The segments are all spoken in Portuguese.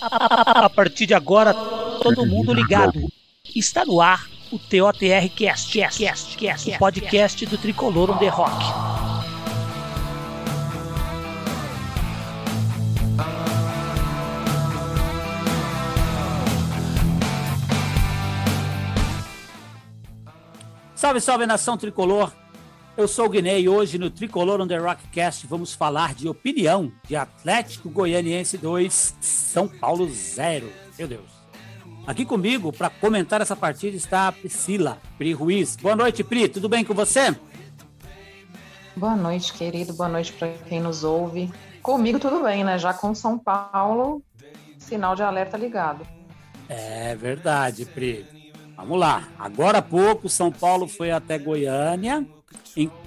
A partir de agora, todo mundo ligado. Está no ar o TOTR Cast, Cast, Cast, Cast, o podcast do Tricolor on the Rock. Salve, salve nação tricolor! Eu sou o Guiné e hoje no Tricolor on the Rockcast vamos falar de opinião de Atlético Goianiense 2, São Paulo 0. Meu Deus. Aqui comigo para comentar essa partida está a Priscila Pri Ruiz. Boa noite, Pri. Tudo bem com você? Boa noite, querido. Boa noite para quem nos ouve. Comigo tudo bem, né? Já com São Paulo, sinal de alerta ligado. É verdade, Pri. Vamos lá. Agora há pouco, São Paulo foi até Goiânia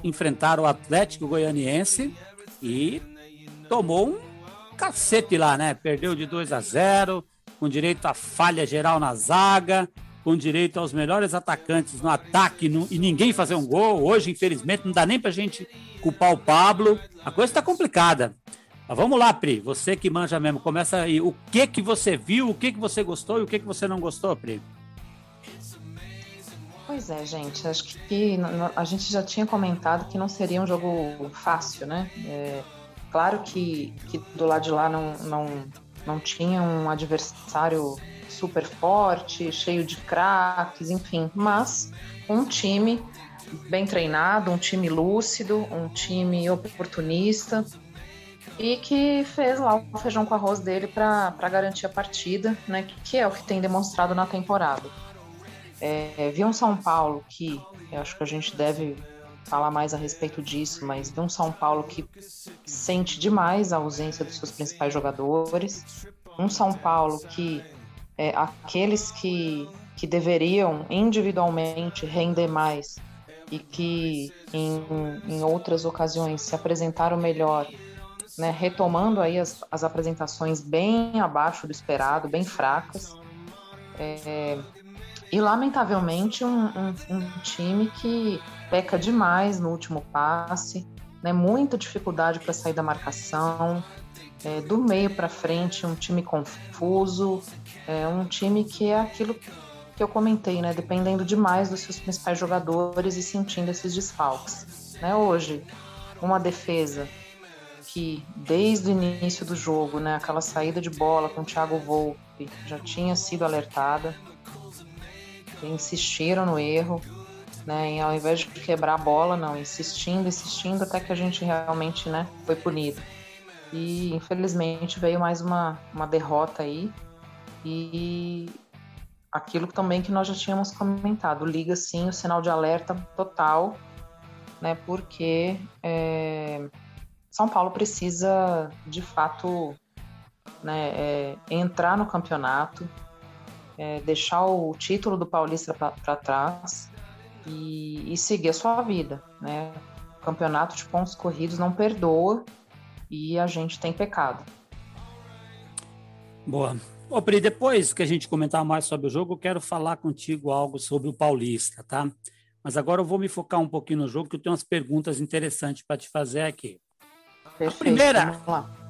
enfrentar o Atlético Goianiense e tomou um cacete lá, né? Perdeu de 2 a 0, com direito a falha geral na zaga, com direito aos melhores atacantes no ataque no, e ninguém fazer um gol. Hoje, infelizmente, não dá nem pra gente culpar o Pablo. A coisa está complicada. Mas vamos lá, Pri, você que manja mesmo, começa aí. O que que você viu, o que que você gostou e o que que você não gostou, Pri? Pois é, gente. Acho que a gente já tinha comentado que não seria um jogo fácil, né? É, claro que, que do lado de lá não, não, não tinha um adversário super forte, cheio de craques, enfim, mas um time bem treinado, um time lúcido, um time oportunista e que fez lá o feijão com arroz dele para garantir a partida, né? Que é o que tem demonstrado na temporada. É, vi um São Paulo que, eu acho que a gente deve falar mais a respeito disso, mas vi um São Paulo que sente demais a ausência dos seus principais jogadores. Um São Paulo que é, aqueles que, que deveriam individualmente render mais e que em, em outras ocasiões se apresentaram melhor, né, retomando aí as, as apresentações bem abaixo do esperado, bem fracas. É, e, lamentavelmente, um, um, um, time que peca demais no último passe, né? muita dificuldade para sair da marcação, é, do meio para frente, um time confuso, é um time que é aquilo que eu comentei, né? dependendo demais dos seus principais jogadores e sentindo esses desfalques. Né? Hoje, uma defesa que desde o início do jogo, né, aquela saída de bola com o Thiago Volpe já tinha sido alertada, insistiram no erro, né? E ao invés de quebrar a bola, não, insistindo, insistindo até que a gente realmente, né, foi punido. E infelizmente veio mais uma, uma derrota aí. E aquilo também que nós já tínhamos comentado, liga sim o sinal de alerta total, né? Porque é, São Paulo precisa de fato né, é, entrar no campeonato, é, deixar o título do Paulista para trás e, e, seguir a sua vida, né? O campeonato de pontos corridos não perdoa e a gente tem pecado. Boa. Ô, Pri, depois que a gente comentar mais sobre o jogo, eu quero falar contigo algo sobre o Paulista, tá? Mas agora eu vou me focar um pouquinho no jogo, que eu tenho umas perguntas interessantes para te fazer aqui. Perfeito, a primeira.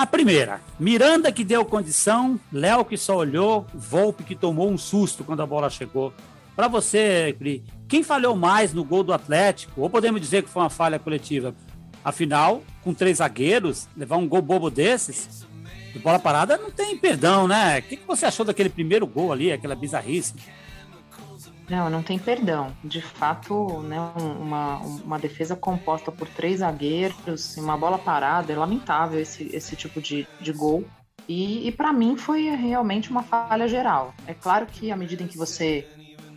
A primeira, Miranda que deu condição, Léo que só olhou, Volpe que tomou um susto quando a bola chegou. Para você, Pri, quem falhou mais no gol do Atlético? Ou podemos dizer que foi uma falha coletiva? Afinal, com três zagueiros, levar um gol bobo desses, de bola parada, não tem perdão, né? O que, você achou daquele primeiro gol ali, aquela bizarrice? Não, não tem perdão. De fato, né, uma, uma defesa composta por três zagueiros, uma bola parada, é lamentável esse, esse tipo de, de gol. E, e para mim foi realmente uma falha geral. É claro que à medida em que você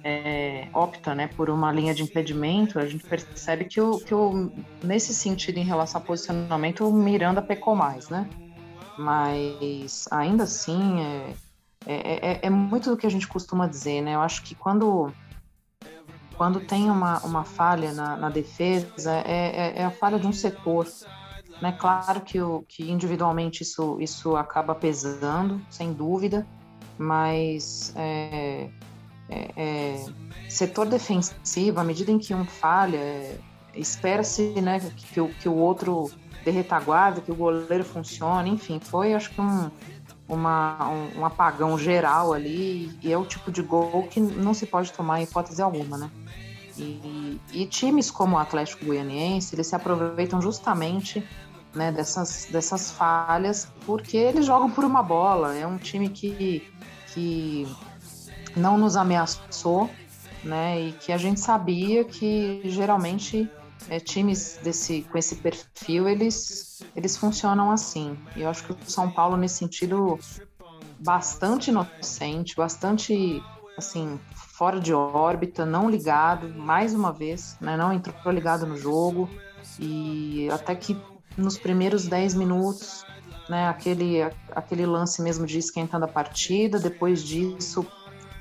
é, opta né, por uma linha de impedimento, a gente percebe que, o, que o, nesse sentido, em relação ao posicionamento, o Miranda pecou mais, né? Mas ainda assim, é, é, é, é, muito do que a gente costuma dizer, né? Eu acho que quando quando tem uma, uma falha na, na defesa, é, é, é, a falha de um setor. Né? Claro que, o, que individualmente isso, isso acaba pesando, sem dúvida, mas é, é, é setor defensivo, à medida em que um falha, é, espera-se né, que, o, que o outro dê retaguarda, que o goleiro funcione, enfim, foi acho que um, uma, um, um, apagão geral ali, e é o tipo de gol que não se pode tomar em hipótese alguma, né? E, e times como o Atlético Goianiense, eles se aproveitam justamente né, dessas, dessas falhas, porque eles jogam por uma bola. É um time que, que não nos ameaçou, né, e que a gente sabia que geralmente é, times desse, com esse perfil, eles, eles funcionam assim. E eu acho que o São Paulo, nesse sentido, bastante inocente, bastante assim fora de órbita, não ligado, mais uma vez, né, não entrou ligado no jogo. E até que nos primeiros 10 minutos, né, aquele, aquele lance mesmo de esquentando a partida, depois disso,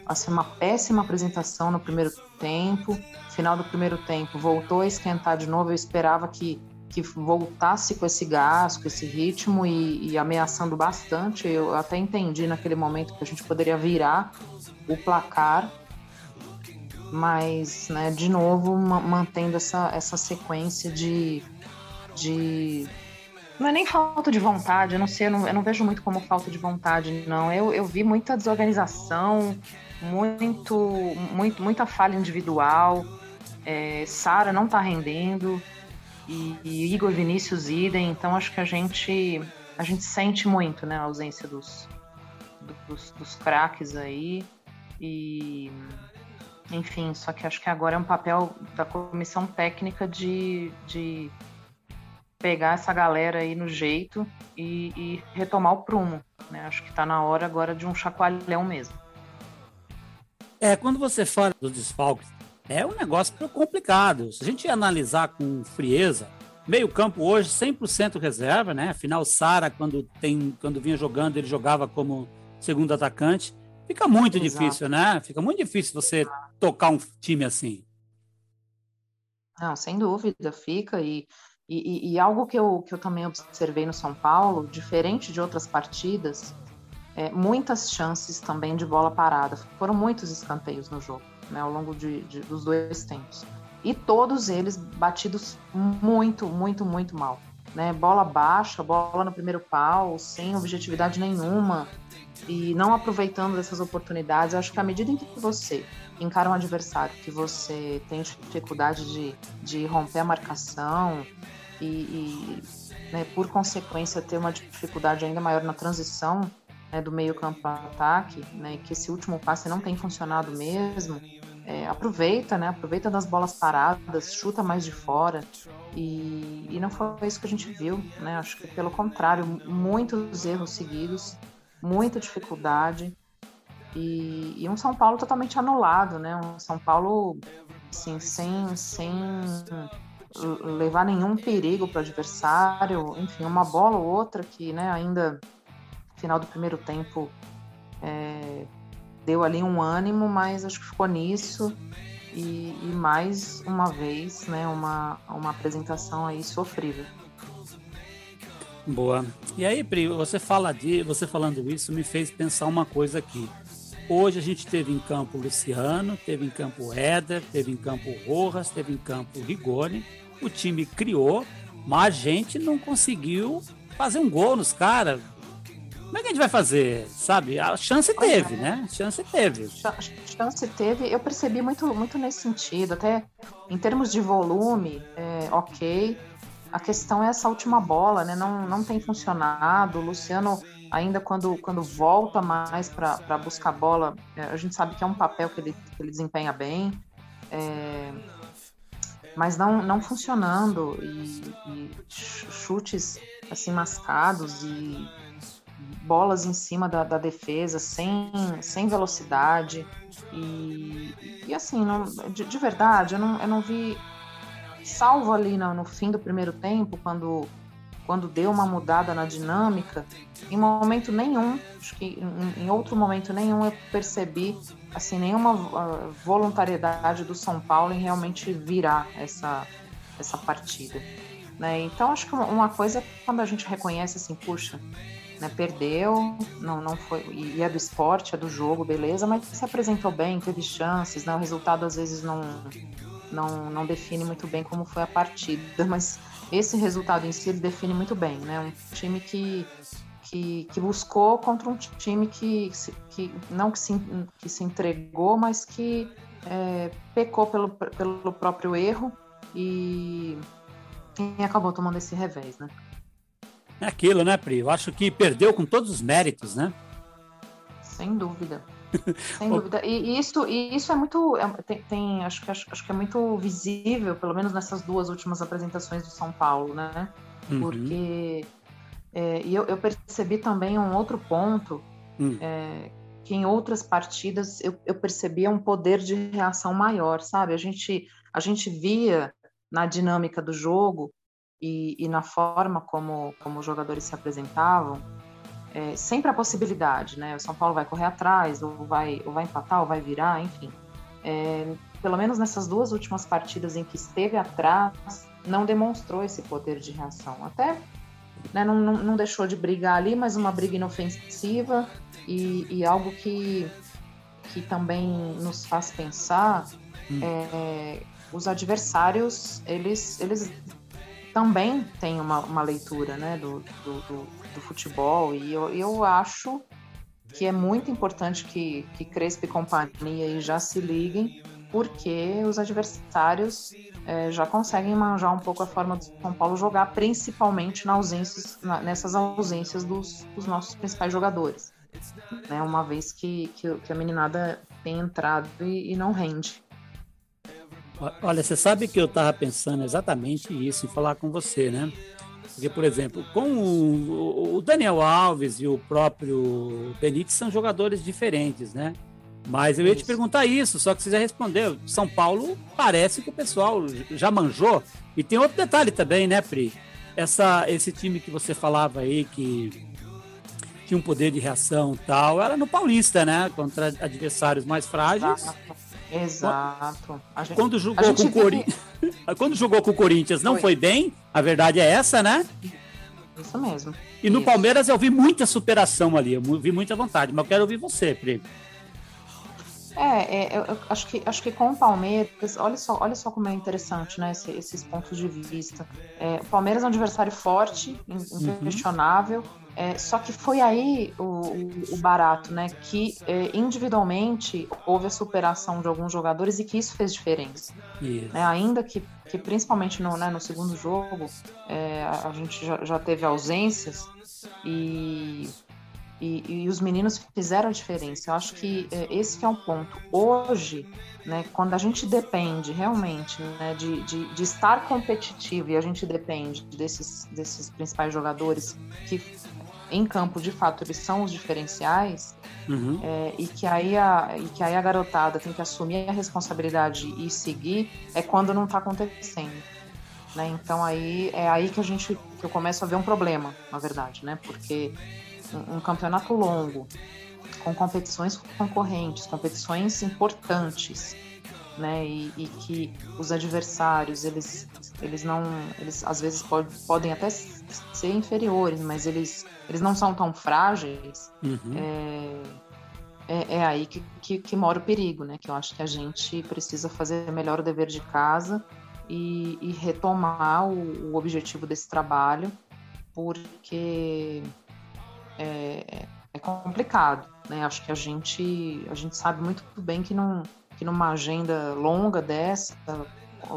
assim, uma péssima apresentação no primeiro tempo, final do primeiro tempo, voltou a esquentar de novo, eu esperava que, que voltasse com esse gás, com esse ritmo e, e ameaçando bastante, eu até entendi naquele momento que a gente poderia virar o placar, mas, né, de novo, mantendo essa, essa sequência de de. Não é nem falta de vontade, eu não sei, eu não, eu não vejo muito como falta de vontade, não. Eu, eu vi muita desorganização, muito, muito, muita falha individual. É, Sara não está rendendo e, e, Igor Vinícius idem, então acho que a gente a gente sente muito, né, a ausência dos dos, dos craques aí e enfim, só que acho que agora é um papel da comissão técnica de, de pegar essa galera aí no jeito e, e retomar o prumo. Né? Acho que está na hora agora de um chacoalhão mesmo. É, quando você fala dos desfalques, é um negócio complicado. Se a gente analisar com frieza, meio campo hoje 100% reserva, né? Afinal, Sara, quando, tem, quando vinha jogando, ele jogava como segundo atacante. Fica muito Exato. difícil, né? Fica muito difícil você tocar um time assim. Não, sem dúvida, fica. E e, e, e, algo que eu, que eu também observei no São Paulo, diferente de outras partidas, é, muitas chances também de bola parada. Foram muitos escanteios no jogo, né, ao longo de, de, dos dois tempos. E todos eles batidos muito, muito, muito mal. Né? Bola baixa, bola no primeiro pau, sem objetividade nenhuma e não aproveitando dessas oportunidades. Eu acho que à medida em que você encara um adversário, que você tem dificuldade de, de romper a marcação e, e né, por consequência, ter uma dificuldade ainda maior na transição né, do meio campo para ataque, né, que esse último passe não tem funcionado mesmo, é, aproveita, né, aproveita das bolas paradas, chuta mais de fora. E, e não foi isso que a gente viu, né, acho que pelo contrário, muitos erros seguidos, muita dificuldade. E, e, um São Paulo totalmente anulado, né? Um São Paulo assim, sem, sem levar nenhum perigo para o adversário, enfim, uma bola ou outra que, né, ainda final do primeiro tempo é, deu ali um ânimo, mas acho que ficou nisso e, e, mais uma vez, né, uma, uma apresentação aí sofrível. Boa. E aí, Pri, você fala de, você falando isso me fez pensar uma coisa aqui. Hoje a gente teve em campo Luciano, teve em campo Éder, teve em campo Rojas, teve em campo Rigoni. O time criou, mas a gente não conseguiu fazer um gol nos caras. Como é que a gente vai fazer? Sabe? A chance teve, né? A chance teve. Chance teve. Eu percebi muito, muito nesse sentido. Até em termos de volume, é, ok. A questão é essa última bola, né? Não, não tem funcionado. O Luciano ainda quando, quando volta mais para buscar a bola, é, a gente sabe que é um papel que ele, que ele desempenha bem, é, mas não, não funcionando e, e, chutes assim mascados e bolas em cima da, da defesa sem, sem velocidade e, e assim não, de, de, verdade eu não, eu não vi salvo ali no, no fim do primeiro tempo quando quando deu uma mudada na dinâmica, em momento nenhum, acho que em, outro momento nenhum eu percebi assim nenhuma uh, voluntariedade do São Paulo em realmente virar essa essa partida, né? Então acho que uma coisa é quando a gente reconhece assim, puxa, né, perdeu, não não foi e é do esporte, é do jogo, beleza, mas se apresentou bem, teve chances, né? O resultado às vezes não não, não define muito bem como foi a partida, mas esse resultado em si ele define muito bem, né? Um time que, que, que buscou contra um time que, que não que se, que se entregou, mas que é, pecou pelo, pelo próprio erro e, e acabou tomando esse revés, né? É aquilo, né, Pri? Eu acho que perdeu com todos os méritos, né? Sem dúvida. Sem dúvida. E, isso, e isso é muito. É, tem, tem, acho, que, acho, acho, que é muito visível, pelo menos nessas duas últimas apresentações do São Paulo, né? Uhum. Porque. É, e eu, eu, percebi também um outro ponto, uhum. é, que em outras partidas eu, eu percebia um poder de reação maior, sabe? A gente, a gente via na dinâmica do jogo e, e na forma como, como os jogadores se apresentavam, é, sempre a possibilidade, né? O São Paulo vai correr atrás, ou vai, ou vai empatar, ou vai virar, enfim. É, pelo menos nessas duas últimas partidas em que esteve atrás, não demonstrou esse poder de reação. Até né, não, não, não, deixou de brigar ali, mas uma briga inofensiva e, e algo que, que também nos faz pensar hum. é, os adversários, eles, eles também têm uma, uma leitura né, do, do, do, do futebol e eu, eu acho que é muito importante que, que Crespo e companhia já se liguem, porque os adversários é, já conseguem manjar um pouco a forma do São Paulo jogar, principalmente na ausências, na, nessas ausências dos, dos, nossos principais jogadores. Né, uma vez que, que, que a meninada tem entrado e, e não rende. Olha, você sabe que eu estava pensando exatamente isso em falar com você, né? Porque, por exemplo, com o, o Daniel Alves e o próprio Benítez são jogadores diferentes, né? Mas eu ia te perguntar isso, só que você já respondeu. São Paulo parece que o pessoal já manjou. E tem outro detalhe também, né, Pri? Essa, esse time que você falava aí que tinha um poder de reação tal, era no Paulista, né? Contra adversários mais frágeis. Exato. Gente, quando jogou com o Corinthians, quando jogou com o Corinthians não foi. foi. bem, a verdade é essa, né? Isso mesmo. E no Palmeiras eu vi muita superação ali, eu vi muita vontade, mas eu quero ouvir você, Pri. É, é eu, eu, acho que acho que com o Palmeiras, olha só, olha só como é interessante, né, esse, esses pontos de vista. É, o Palmeiras é um adversário forte, uhum. inquestionável. Uhum é, só que foi aí o, o, barato, né? Que é, individualmente houve a superação de alguns jogadores e que isso fez diferença. Né, ainda que, que principalmente no, né, no segundo jogo é, a gente já, já teve ausências e, e, e, os meninos fizeram a diferença. Eu acho que é, esse que é um ponto. Hoje, né, quando a gente depende realmente né, de, de, de estar competitivo e a gente depende desses, desses principais jogadores que em campo, de fato, eles são os diferenciais, uhum. é, e, que aí a, e que aí a garotada tem que assumir a responsabilidade e seguir, é quando não está acontecendo. Né? Então aí é aí que a gente que eu começo a ver um problema, na verdade, né? Porque um, um campeonato longo, com competições concorrentes, competições importantes, né? E, e, que os adversários eles eles não eles às vezes pode, podem até ser inferiores, mas eles eles não são tão frágeis, uhum. é, é, é, aí que, que, que, mora o perigo, né? Que eu acho que a gente precisa fazer melhor o dever de casa e, e retomar o, o, objetivo desse trabalho, porque é, é, complicado, né? Acho que a gente, a gente sabe muito bem que, não, que numa agenda longa dessa,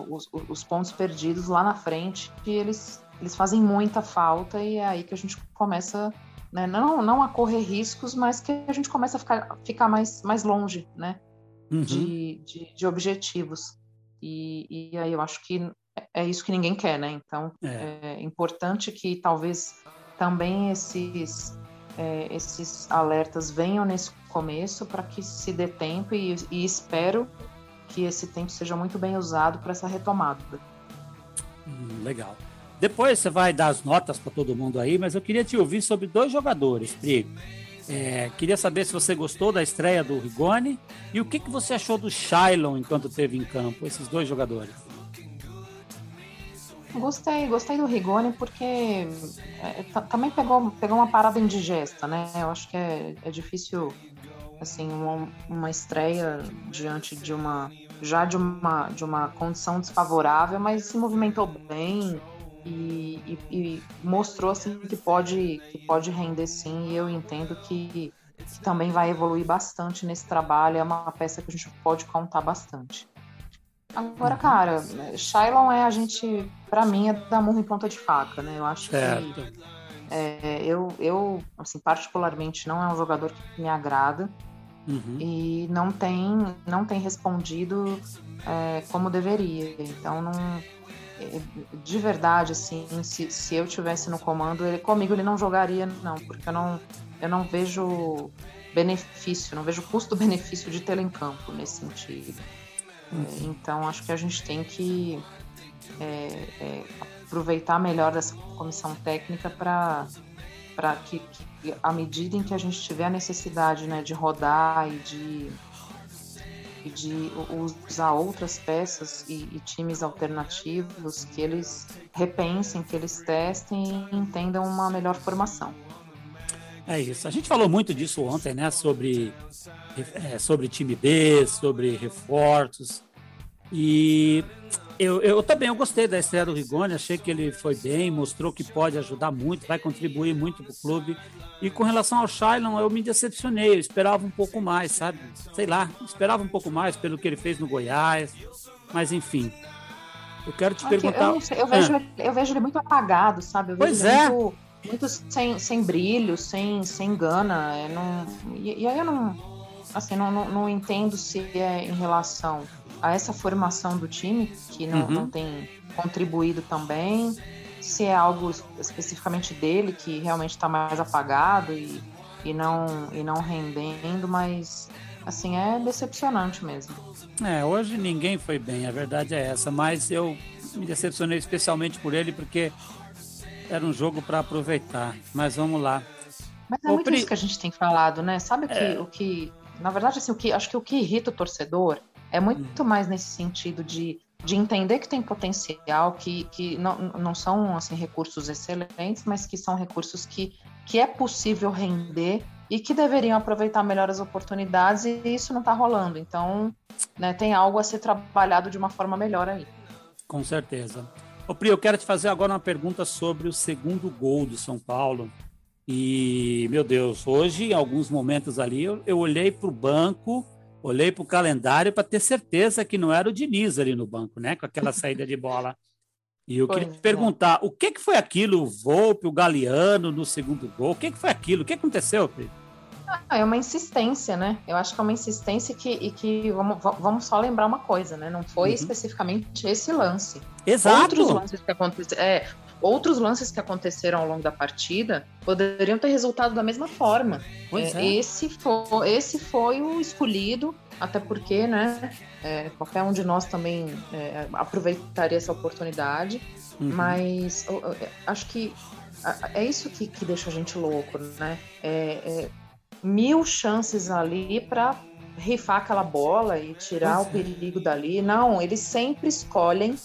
os, os pontos perdidos lá na frente, eles eles fazem muita falta e é aí que a gente começa, né, não, não a correr riscos, mas que a gente começa a ficar, ficar mais, mais longe, né, uhum. de, de, de, objetivos. E, e aí eu acho que é isso que ninguém quer, né? Então é, é importante que talvez também esses, é, esses alertas venham nesse começo para que se dê tempo e, e espero que esse tempo seja muito bem usado para essa retomada. Hum, legal. Depois você vai dar as notas para todo mundo aí, mas eu queria te ouvir sobre dois jogadores, Pri. É, queria saber se você gostou da estreia do Rigoni e o que, que você achou do Shailon enquanto teve em campo, esses dois jogadores. Gostei, gostei do Rigoni porque é, também pegou, pegou uma parada indigesta, né? Eu acho que é, é difícil, assim, uma, uma estreia diante de uma já de uma, de uma condição desfavorável, mas se movimentou bem, e, e, e, mostrou assim que pode que pode render sim. E eu entendo que, que, também vai evoluir bastante nesse trabalho. É uma peça que a gente pode contar bastante agora uhum. cara Shylon é a gente para mim é da murro em ponta de faca né eu acho certo. que é, eu eu assim particularmente não é um jogador que me agrada uhum. e não tem não tem respondido é, como deveria então não de verdade, assim, se, se eu tivesse no comando, ele, comigo ele não jogaria, não, porque eu não, eu não vejo benefício, não vejo custo-benefício de tê-lo em campo nesse sentido. Então, acho que a gente tem que é, é, aproveitar melhor dessa comissão técnica para que, que, à medida em que a gente tiver a necessidade né, de rodar e de e de usar outras peças e, e, times alternativos que eles repensem, que eles testem e entendam uma melhor formação. É isso. A gente falou muito disso ontem, né? Sobre, é, sobre time B, sobre reforços. E eu, eu também eu gostei da estreia do Rigoni, achei que ele foi bem, mostrou que pode ajudar muito, vai contribuir muito para o clube. E com relação ao Shailon, eu me decepcionei, eu esperava um pouco mais, sabe? Sei lá, esperava um pouco mais pelo que ele fez no Goiás, mas enfim. Eu quero te Aqui, perguntar. Eu, eu, vejo, ah. eu vejo ele muito apagado, sabe? Eu pois é. Muito, muito, sem, sem brilho, sem, sem gana. Não, e, e aí eu não, assim, não, não, não entendo se é em relação a essa formação do time, que não, uhum. não tem contribuído também, se é algo especificamente dele que realmente está mais apagado e, e, não, e não rendendo, mas assim, é decepcionante mesmo. É, hoje ninguém foi bem, a verdade é essa, mas eu me decepcionei especialmente por ele porque era um jogo para aproveitar. Mas vamos lá. Mas é o muito pri... isso que a gente tem falado, né? Sabe o que, é... o que na verdade, assim, o que acho que o que irrita o torcedor é muito hum. mais nesse sentido de, de entender que tem potencial, que, que não, não são assim, recursos excelentes, mas que são recursos que, que é possível render e que deveriam aproveitar melhor as oportunidades, e isso não está rolando. Então, né, tem algo a ser trabalhado de uma forma melhor aí. Com certeza. Ô Pri, eu quero te fazer agora uma pergunta sobre o segundo gol do São Paulo. E, meu Deus, hoje, em alguns momentos ali, eu, eu olhei para o banco olhei para o calendário para ter certeza que não era o Diniz ali no banco, né? Com aquela saída de bola. E eu pois queria te é. perguntar, o que, que foi aquilo, o Volpe, o Galeano no segundo gol? O que, que foi aquilo? O que aconteceu, Pedro? É uma insistência, né? Eu acho que é uma insistência que, e que vamos, vamos só lembrar uma coisa, né? Não foi uhum. especificamente esse lance. Exato. Outros lances que aconteceram. É, outros lances que aconteceram ao longo da partida poderiam ter resultado da mesma forma. É, é. Esse, foi, esse foi o escolhido, até porque, né? É, qualquer um de nós também é, aproveitaria essa oportunidade, uhum. mas eu, eu, acho que é isso que, que, deixa a gente louco, né? É, é mil chances ali para rifar aquela bola e tirar pois o perigo dali. Não, eles sempre escolhem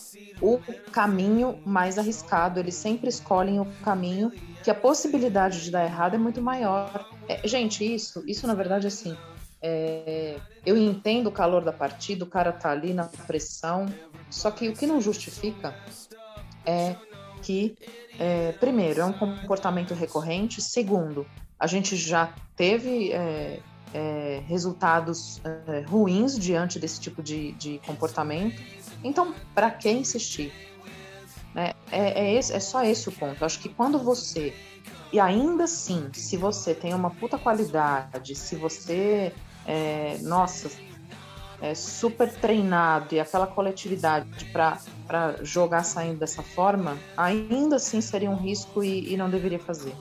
o caminho mais arriscado, eles sempre escolhem o caminho que a possibilidade de dar errado é muito maior. É, gente, isso, isso na verdade assim, é, eu entendo o calor da partida, o cara tá ali na pressão, só que o que não justifica é que, é, primeiro, é um comportamento recorrente, segundo, a gente já teve é, é, resultados é, ruins diante desse tipo de, de comportamento. Então, para que insistir? É, é, é, esse, é só esse o ponto. acho que quando você. E ainda assim, se você tem uma puta qualidade, se você. É, nossa, é super treinado e aquela coletividade para jogar saindo dessa forma, ainda assim seria um risco e, e não deveria fazer.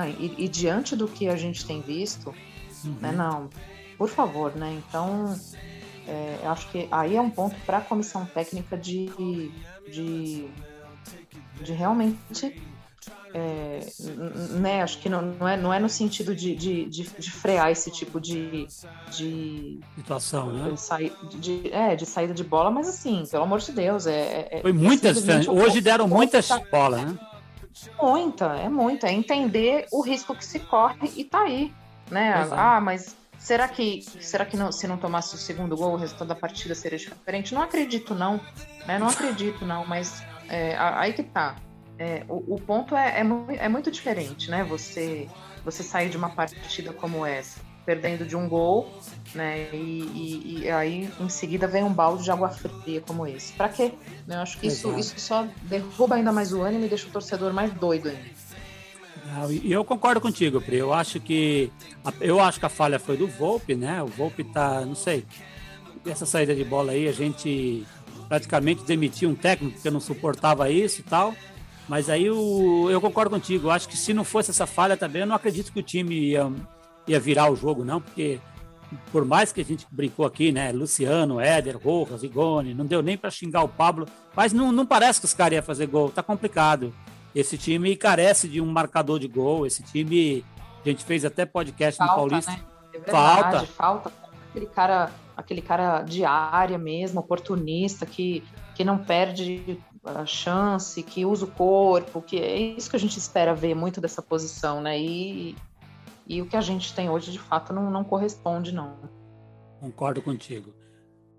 Não, e, e, diante do que a gente tem visto, uhum. né, não, por favor, né? Então, é, acho que aí é um ponto para a comissão técnica de, de, de realmente. É, né, acho que não, não, é, não é no sentido de, de, de, de frear esse tipo de, de situação, né? De, de, é, de saída de bola, mas assim, pelo amor de Deus, é. é Foi muitas, hoje deram muitas bolas, né? Muita, é muita. É entender o risco que se corre e tá aí. Né? Ah, mas Será que, será que não, se não tomasse o segundo gol, o resultado da partida seria diferente? Não acredito, não. Né? Não acredito, não. Mas é, aí que tá. é, o, o, ponto é, é, é, muito diferente, né? Você, você sair de uma partida como essa, perdendo de um gol, né? E, e, e aí em seguida vem um balde de água fria como esse. Para quê? Eu acho que isso, isso só derruba ainda mais o ânimo e deixa o torcedor mais doido ainda. E eu concordo contigo, Pri. Eu acho que eu acho que a falha foi do Volpe, né? O Volpe tá, não sei. Essa saída de bola aí, a gente praticamente demitiu um técnico porque não suportava isso e tal. Mas aí o, eu concordo contigo. Eu acho que se não fosse essa falha também, eu não acredito que o time ia, ia virar o jogo, não, porque por mais que a gente brincou aqui, né? Luciano, Éder, Rojas, Igone, não deu nem para xingar o Pablo, mas não, não parece que os caras iam fazer gol, tá complicado. Esse time carece de um marcador de gol, esse time, a gente fez até podcast falta, no Paulista. Né? É verdade, falta. falta aquele cara, aquele cara de área mesmo, oportunista, que, que não perde a chance, que usa o corpo, que é isso que a gente espera ver muito dessa posição, né? E, e o que a gente tem hoje, de fato, não, não corresponde, não. Concordo contigo.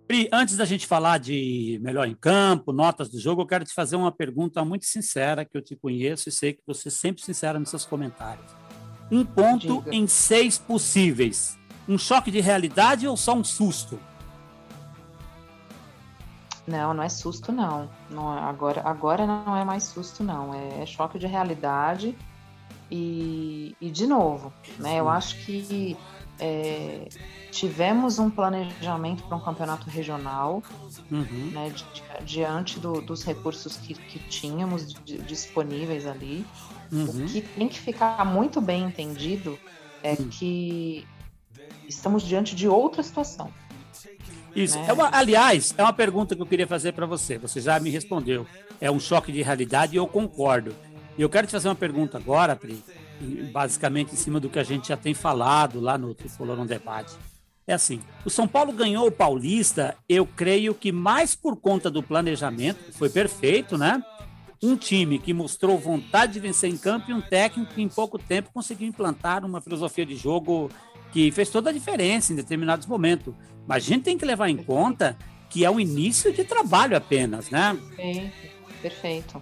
Pri, antes da gente falar de melhor em campo, notas do jogo, eu quero te fazer uma pergunta muito sincera, que eu te conheço e sei que você é sempre sincera nos seus comentários. Um ponto Diga. em seis possíveis. Um choque de realidade ou só um susto? Não, não é susto, não. não agora, agora não é mais susto, não. É choque de realidade. E, e de novo, né? Eu acho que é, tivemos um planejamento para um campeonato regional, uhum. né, di diante do, dos recursos que, que tínhamos disponíveis ali. Uhum. O que tem que ficar muito bem entendido é uhum. que estamos diante de outra situação. Isso. Né? É uma, aliás, é uma pergunta que eu queria fazer para você. Você já me respondeu. É um choque de realidade e eu concordo. E eu quero te fazer uma pergunta agora, Pri, basicamente em cima do que a gente já tem falado lá no Tricolor Debate. É assim, o São Paulo ganhou o Paulista, eu creio que mais por conta do planejamento, que foi perfeito, né? Um time que mostrou vontade de vencer em campo e um técnico que em pouco tempo conseguiu implantar uma filosofia de jogo que fez toda a diferença em determinados momentos. Mas a gente tem que levar em conta que é o início de trabalho apenas, né? Sim, perfeito.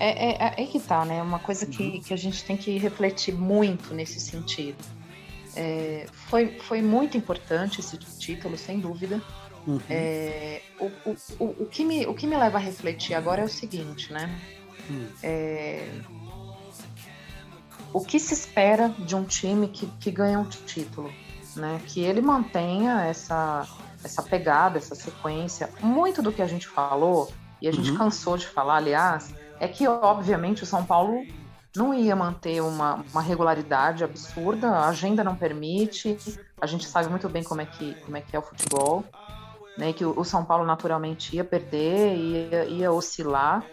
É, é, é, é que tá, né? Uma coisa que, uhum. que a gente tem que refletir muito nesse sentido. É, foi, foi muito importante esse título, sem dúvida. Uhum. É, o, o, o, o, que me, o que me leva a refletir agora é o seguinte, né? Uhum. É, o que se espera de um time que, que ganha um título? Né? Que ele mantenha essa, essa pegada, essa sequência. Muito do que a gente falou, e a gente uhum. cansou de falar, aliás, é que, obviamente, o São Paulo não ia manter uma, uma regularidade absurda, a agenda não permite, a gente sabe muito bem como é que, como é, que é o futebol, né, que o, São Paulo naturalmente ia perder, ia, ia oscilar,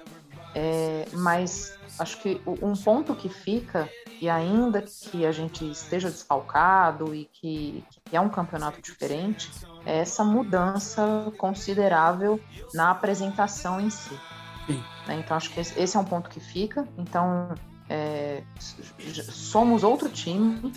é, mas acho que um ponto que fica, e ainda que a gente esteja desfalcado e que, que é um campeonato diferente, é essa mudança considerável na apresentação em si. Né? Então, acho que esse é um ponto que fica. Então, é, somos outro time,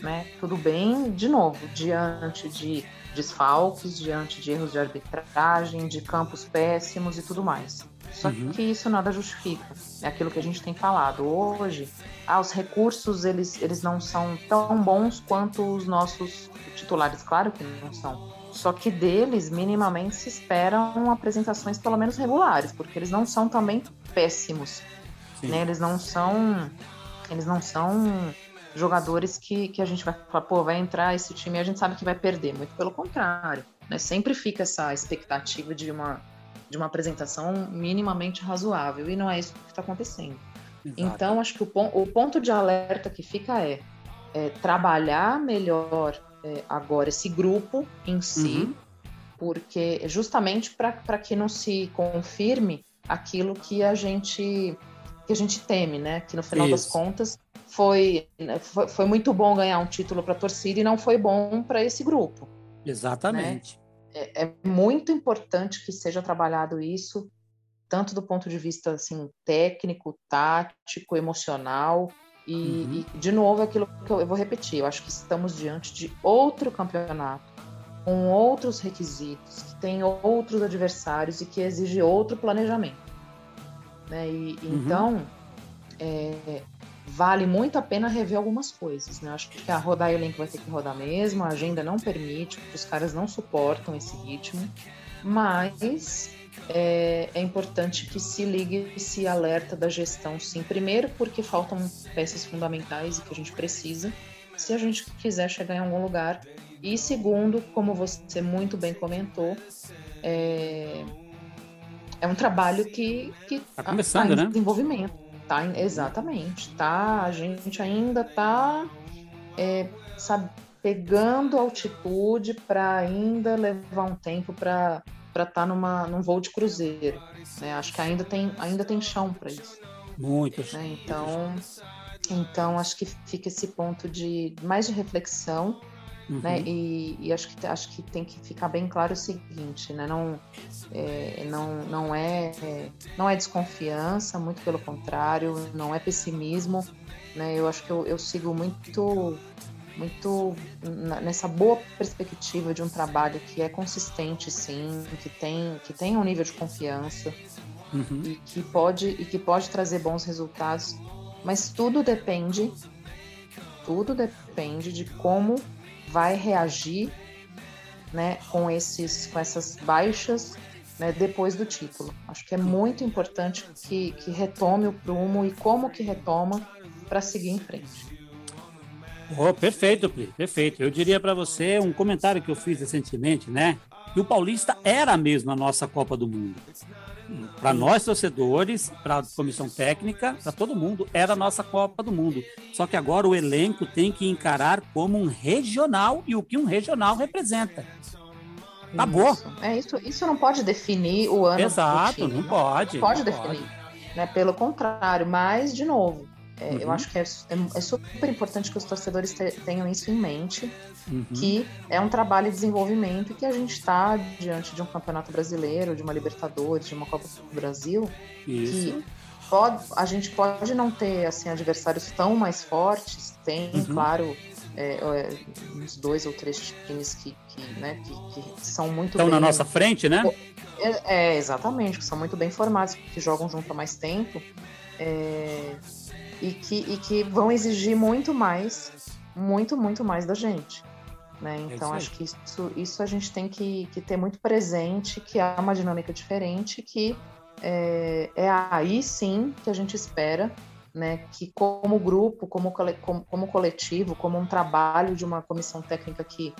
né? tudo bem, de novo, diante de desfalques, diante de erros de arbitragem, de campos péssimos e tudo mais. Só uhum. que isso nada justifica. É aquilo que a gente tem falado. Hoje, ah, os recursos eles, eles não são tão bons quanto os nossos titulares. Claro que não são. Só que deles, minimamente, se esperam apresentações pelo menos regulares, porque eles não são também péssimos. Né? Eles não são. Eles não são jogadores que, que a gente vai falar, pô, vai entrar esse time e a gente sabe que vai perder. Muito pelo contrário. Né? Sempre fica essa expectativa de uma, de uma apresentação minimamente razoável. E não é isso que está acontecendo. Exato. Então, acho que o, o ponto de alerta que fica é, é trabalhar melhor é, agora esse grupo em si, uhum. porque justamente para que não se confirme aquilo que a gente que a gente teme, né? Que no final Isso. das contas foi, foi, foi muito bom ganhar um título para a torcida e não foi bom para esse grupo. Exatamente. Né? É, é, muito importante que seja trabalhado isso, tanto do ponto de vista assim técnico, tático, emocional, e, uhum. e, de novo, aquilo que eu, eu, vou repetir, eu acho que estamos diante de outro campeonato, com outros requisitos, que tem outros adversários e que exige outro planejamento. Né? E, uhum. Então, é, vale muito a pena rever algumas coisas, né? Acho que a rodar elenco vai ter que rodar mesmo, a agenda não permite, os caras não suportam esse ritmo, mas é, é, importante que se ligue esse alerta da gestão, sim. Primeiro, porque faltam peças fundamentais e que a gente precisa, se a gente quiser chegar em algum lugar. E segundo, como você muito bem comentou, é, é um trabalho que está começando, tá em né? desenvolvimento. Tá, exatamente. Tá, a gente ainda está é, sabe, pegando altitude para ainda levar um tempo para para estar tá numa num voo de cruzeiro. Né? Acho que ainda tem ainda tem chão para isso. Muito. Né? Então então acho que fica esse ponto de mais de reflexão Uhum. Né? E, e, acho, que, acho que tem que ficar bem claro o seguinte, né? não, é, não, não, é, não é desconfiança, muito pelo contrário, não é pessimismo. Né? Eu acho que eu, eu sigo muito, muito nessa boa perspectiva de um trabalho que é consistente, sim, que tem, que tem um nível de confiança uhum. e, que pode, e que pode trazer bons resultados, mas tudo depende, tudo depende de como vai reagir né, com, esses, com essas baixas né, depois do título. Acho que é muito importante que, que retome o prumo e como que retoma para seguir em frente. Oh, perfeito, Pri, perfeito. Eu diria para você um comentário que eu fiz recentemente, né? Que o Paulista era mesmo a nossa Copa do Mundo para nós torcedores, para a comissão técnica, para todo mundo, era a nossa Copa do Mundo. Só que agora o elenco tem que encarar como um regional e o que um regional representa. Acabou. Isso. É isso, isso não pode definir o ano. Exato, time, não, não pode. Não pode não definir. Pode. Né? Pelo contrário, mas, de novo, é, uhum. Eu acho que é, é, é, super importante que os torcedores te, tenham isso em mente, uhum. que é um trabalho de desenvolvimento e que a gente está diante de um campeonato brasileiro, de uma Libertadores, de uma Copa do Brasil, isso. que pode, a gente pode não ter assim adversários tão mais fortes, tem, uhum. claro, é, é, uns dois ou três times que, que, né, que, que são muito estão bem, na nossa frente, né? É, é, exatamente, que são muito bem formados, que jogam junto há mais tempo. É, e que, e que vão exigir muito mais, muito, muito mais da gente. Né? É então, é acho que isso, isso a gente tem que, que ter muito presente, que há uma dinâmica diferente, que é, é aí sim que a gente espera né, que como grupo, como, como, como, coletivo, como um trabalho de uma comissão técnica que,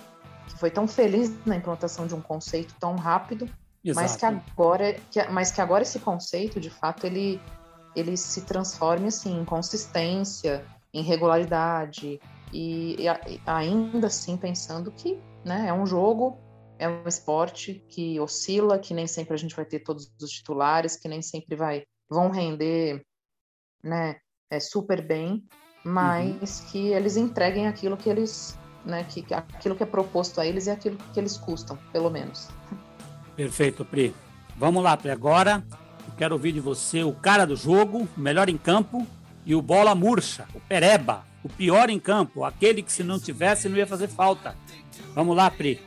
que foi tão feliz na implantação de um conceito tão rápido, mas que agora, que, mas que agora esse conceito, de fato, ele, ele se transforme assim, em consistência, em regularidade e, e ainda assim pensando que né, é um jogo, é um esporte que oscila, que nem sempre a gente vai ter todos os titulares, que nem sempre vai vão render né, é, super bem, mas uhum. que eles entreguem aquilo que eles, né, que, aquilo que é proposto a eles e aquilo que eles custam, pelo menos. Perfeito, Pri. Vamos lá, Pri. Agora Quero ouvir de você o cara do jogo, o melhor em campo, e o bola murcha, o pereba, o pior em campo, aquele que se não tivesse não ia fazer falta. Vamos lá, Pri.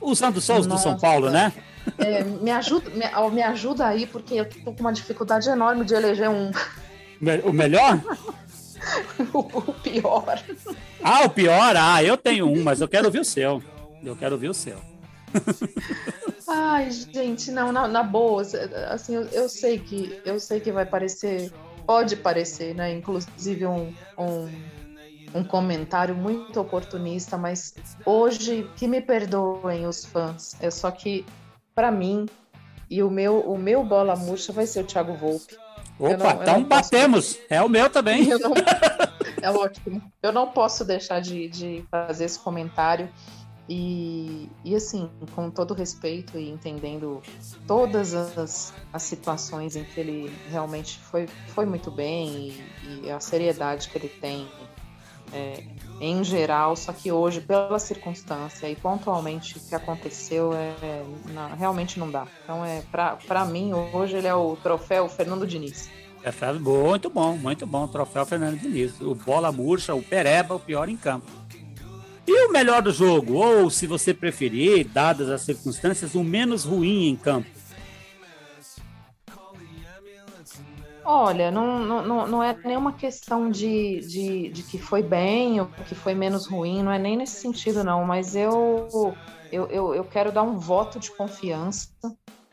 O Santos Souza do São Paulo, né? É, me, ajuda, me, me, ajuda aí, porque eu tô com uma dificuldade enorme de eleger um. O melhor? o, o pior. Ah, o pior? Ah, eu tenho um, mas eu quero ouvir o seu. Eu quero ouvir o seu. Ai, gente, não, na, na boa, assim, eu, eu, sei que eu sei que vai parecer, pode parecer, né? Inclusive um, um, um comentário muito oportunista, mas hoje que me perdoem os fãs, é só que para mim e o meu o meu bola murcha vai ser o Thiago Volpe. Opa, não, então batemos. É o meu também. Não, é ótimo. Eu não posso deixar de, de fazer esse comentário. E, e assim, com todo respeito e entendendo todas as, as situações em que ele realmente foi, foi muito bem e, e a seriedade que ele tem é, em geral, só que hoje, pela circunstância e pontualmente o que aconteceu, é, não, realmente não dá. Então, é para mim, hoje ele é o troféu Fernando Diniz. É, muito bom, muito bom. Troféu Fernando Diniz. O bola murcha, o pereba, o pior em campo. E o melhor do jogo? Ou, se você preferir, dadas as circunstâncias, o menos ruim em campo? Olha, não, não, não é nenhuma questão de, de, de que foi bem ou que foi menos ruim, não é nem nesse sentido, não, mas eu, eu, eu, eu quero dar um voto de confiança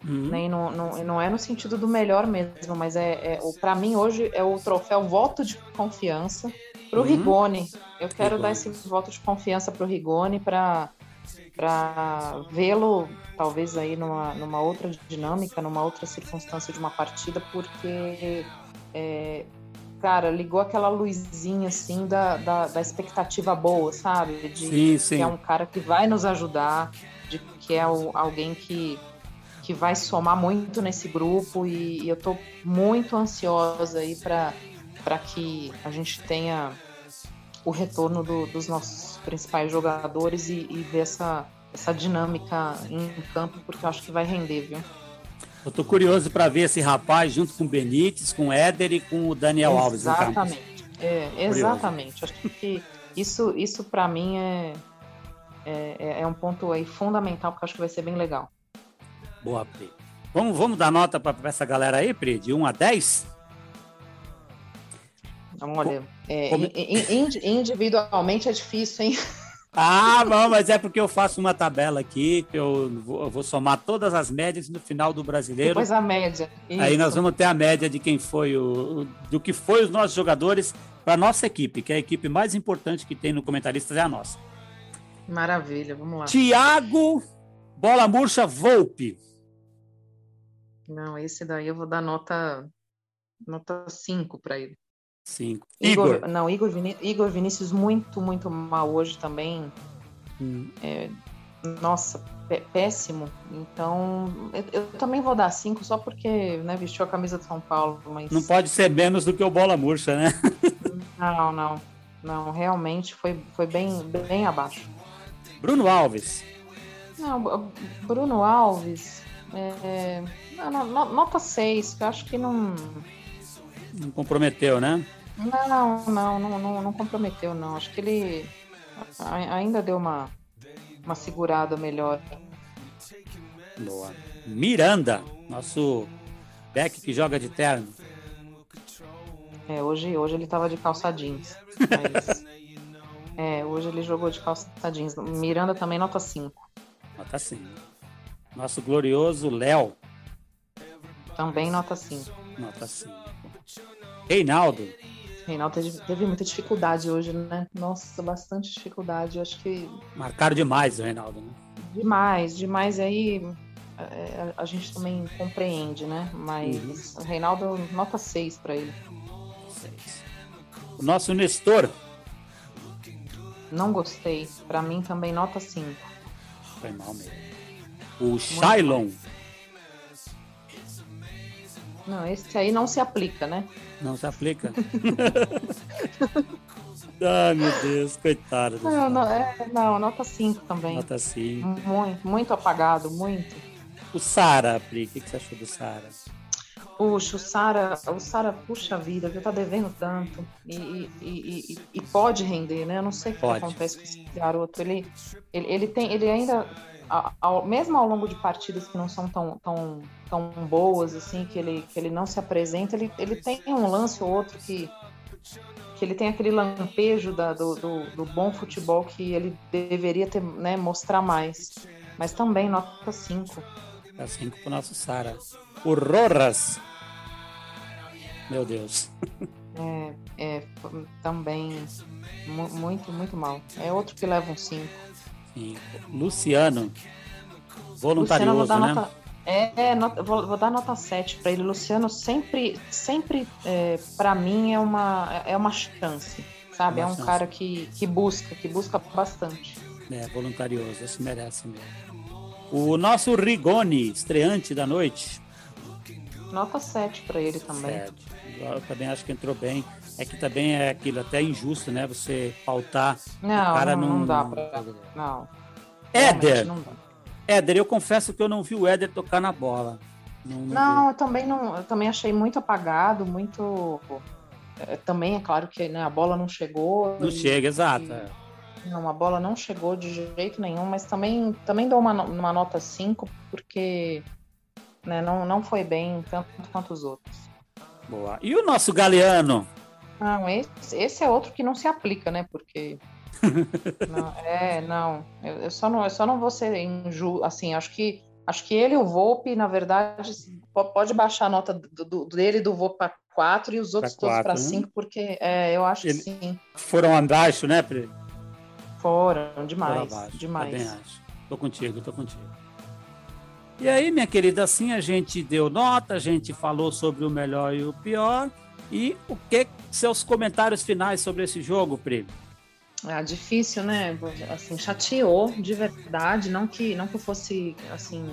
Uhum. Nem no, no, não é no sentido do melhor mesmo, mas é, é para mim hoje é o troféu voto de confiança para o uhum. Rigoni. Eu quero Rigoni. dar esse voto de confiança para o Rigoni para para vê-lo talvez aí numa, numa outra dinâmica, numa outra circunstância de uma partida, porque é, cara, ligou aquela luzinha assim da, da, da, expectativa boa, sabe? De sim, sim. que é um cara que vai nos ajudar, de que é o, alguém que que vai somar muito nesse grupo e, e eu estou muito ansiosa aí para que a gente tenha o retorno do, dos nossos principais jogadores e, e ver essa, essa dinâmica em campo, porque eu acho que vai render, viu? Eu tô curioso para ver esse rapaz junto com o Benítez, com o Éder e com o Daniel Alves. Exatamente. É, exatamente. Acho que isso, isso para mim é, é, é um ponto aí fundamental, porque acho que vai ser bem legal. Boa, Pri. Vamos, vamos dar nota para essa galera aí, Pri? De 1 a 10? Olha, é, Como... individualmente é difícil, hein? Ah, não, mas é porque eu faço uma tabela aqui, que eu vou, eu vou somar todas as médias no final do brasileiro. Depois a média. Isso. Aí nós vamos ter a média de quem foi o. do que foi os nossos jogadores para nossa equipe, que é a equipe mais importante que tem no Comentaristas é a nossa. Maravilha, vamos lá. Tiago Bola Murcha Volpe. Não, esse daí eu vou dar nota nota 5 para ele. 5. Igor, Igor, Não, Igor, Viní Igor Vinícius muito, muito mal hoje também. Hum. É, nossa, péssimo. Então, eu, eu, também vou dar 5 só porque né, vestiu a camisa de São Paulo. Mas... Não pode ser menos do que o Bola Murcha, né? não, não. Não, realmente foi, foi bem, bem abaixo. Bruno Alves. Não, Bruno Alves. É, nota 6, que eu acho que não. Não comprometeu, né? Não, não, não, não, não comprometeu, não. Acho que ele ainda deu uma, uma segurada melhor. Boa. Miranda, nosso back que joga de terno. É, hoje, hoje ele tava de calça jeans. Mas... é, hoje ele jogou de calça jeans. Miranda também nota 5. Nota 5. Nosso glorioso Léo. Também nota 5. Nota 5. Reinaldo. Reinaldo teve, muita dificuldade hoje, né? Nossa, bastante dificuldade. Eu acho que. Marcaram demais o Reinaldo, né? Demais, demais. E aí é, a gente também compreende, né? Mas uhum. o Reinaldo, nota 6 para ele. 6. O nosso Nestor. Não gostei. Para mim também nota 5. Foi mal mesmo. O Shailon. Não, esse aí não se aplica, né? Não se aplica? Ai, meu Deus, coitado. Não, não, é, não, nota 5 também. Nota 5. Muito, muito apagado, muito. O Sara, Pri, o que, que você achou do Sara? Puxa, o Sara, o Sara, puxa vida, viu? Tá devendo tanto. E, e, e, e, pode render, né? Eu não sei o que, que acontece com esse garoto. Ele, ele, ele tem, ele ainda ao, mesmo ao longo de partidas que não são tão, tão, tão boas, assim, que ele, que ele não se apresenta, ele, ele tem um lance ou outro que, que ele tem aquele lampejo da, do, do, do bom futebol que ele deveria ter, né, mostrar mais. Mas também nota 5. Nota 5 pro nosso Sara. O Roras. Meu Deus. É, é também muito, muito mal. É outro que leva um 5. Sim. Luciano. Voluntarioso, Luciano, né? Nota, é, nota, vou, vou, dar nota 7 para ele. Luciano sempre, sempre é, para mim, é uma, é uma chance, sabe? Uma é um chance. cara que, que busca, que busca bastante. É, voluntarioso, esse merece mesmo. O nosso Rigoni, estreante da noite. Nota 7 para ele também. 7. Eu também acho que entrou bem. É que também é aquilo até injusto, né? Você pautar não, o cara não, não dá pra... Não. Éder. Não. Éder, eu confesso que eu não vi o Éder tocar na bola. Não, não, eu também não, eu também achei muito apagado, muito é, também é claro que né, a bola não chegou. Não e, chega, exato. E, é. não, a bola não chegou de jeito nenhum, mas também, também dou uma, uma nota 5, porque né, não, não foi bem tanto quanto os outros. Boa. E o nosso Galeano? Não, esse, esse é outro que não se aplica, né? Porque. não, é, não. Eu, eu, só não. Eu só não vou ser injusto. Assim, acho que. Acho que ele e o Volpe, na verdade, pode baixar a nota do, do dele do Volpe para 4 e os outros pra todos para 5, né? porque é, eu acho ele, que sim. Foram abaixo, né, Pri? Foram, demais. Foram abaixo, demais. Também acho. Tô contigo, tô contigo. E aí, minha querida, assim a gente deu nota, a gente falou sobre o melhor e o pior. E o que seus comentários finais sobre esse jogo, Pri? Ah, difícil, né? Assim, chateou de verdade, não que não que fosse assim,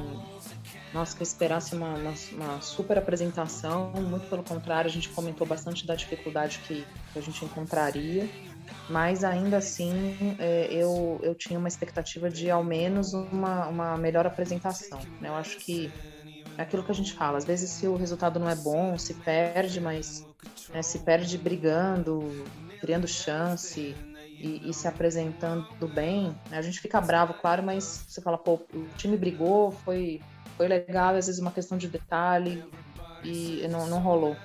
nossa, que eu esperasse uma, uma, uma, super apresentação, muito pelo contrário, a gente comentou bastante da dificuldade que a gente encontraria mas ainda assim é, eu, eu tinha uma expectativa de ao menos uma, uma melhor apresentação. Né? Eu acho que é aquilo que a gente fala, às vezes se o resultado não é bom, se perde, mas né, se perde brigando, criando chance e, e se apresentando bem, né? a gente fica bravo, claro, mas você fala, pô, o time brigou, foi, foi legal, às vezes uma questão de detalhe e não, não rolou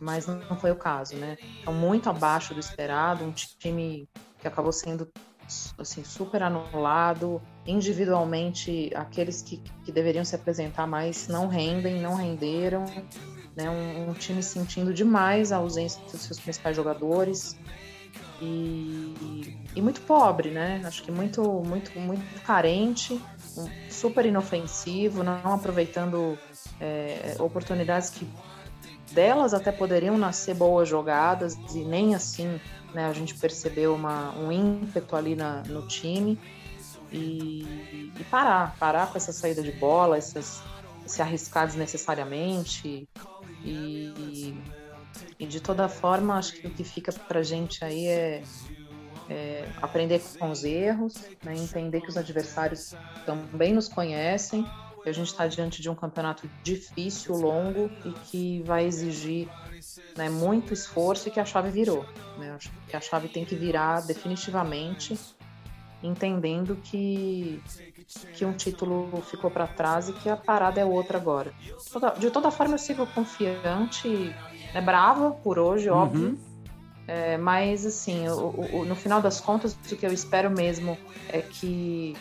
mas não foi o caso, né? Então, muito abaixo do esperado, um time que acabou sendo assim, super anulado, individualmente aqueles que, que deveriam se apresentar mais não rendem, não renderam, né? Um, um time sentindo demais a ausência dos seus principais jogadores e, e, muito pobre, né? Acho que muito, muito, muito carente, super inofensivo, não aproveitando é, oportunidades que delas até poderiam nascer boas jogadas e nem assim né, a gente percebeu uma, um ímpeto ali na, no time e, e, parar, parar com essa saída de bola, essas, se arriscar desnecessariamente e, e de toda forma acho que o que fica para gente aí é, é aprender com os erros, né, entender que os adversários também nos conhecem a gente está diante de um campeonato difícil, longo e que vai exigir né, muito esforço e que a chave virou. Né? Acho que a chave tem que virar definitivamente, entendendo que, que um título ficou para trás e que a parada é outra agora. De toda forma, eu sigo confiante, é brava por hoje, óbvio. Uhum. É, mas, assim, o, o, no final das contas, o que eu espero mesmo é que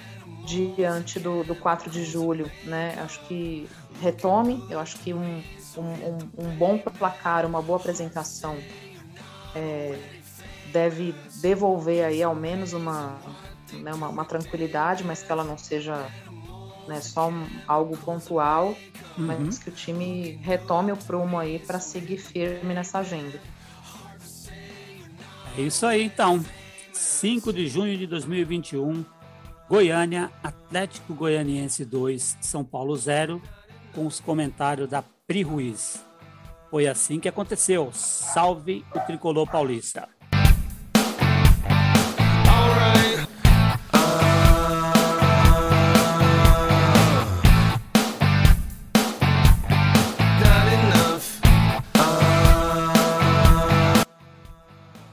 diante do, do 4 de julho, né? Acho que retome, eu acho que um, um, um bom placar, uma boa apresentação é, deve devolver aí ao menos uma, né, uma, uma, tranquilidade, mas que ela não seja né, só um, algo pontual, uhum. mas que o time retome o prumo aí para seguir firme nessa agenda. É isso aí, então. 5 de junho de 2021, Goiânia, Atlético Goianiense 2, São Paulo 0, com os comentários da Pri Ruiz. Foi assim que aconteceu. Salve o tricolor paulista.